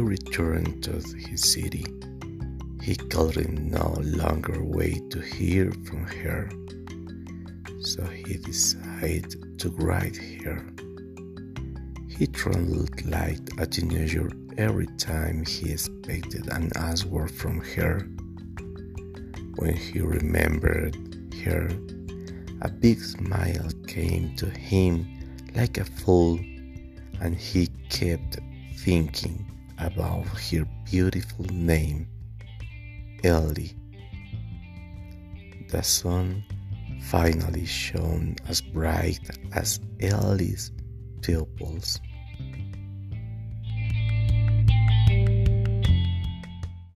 returned to his city. He could no longer wait to hear from her, so he decided to write her. He trembled like a teenager every time he expected an answer from her. When he remembered her, a big smile came to him like a fool, and he kept thinking about her beautiful name, Eli. The sun finally shone as bright as Eli's pupils.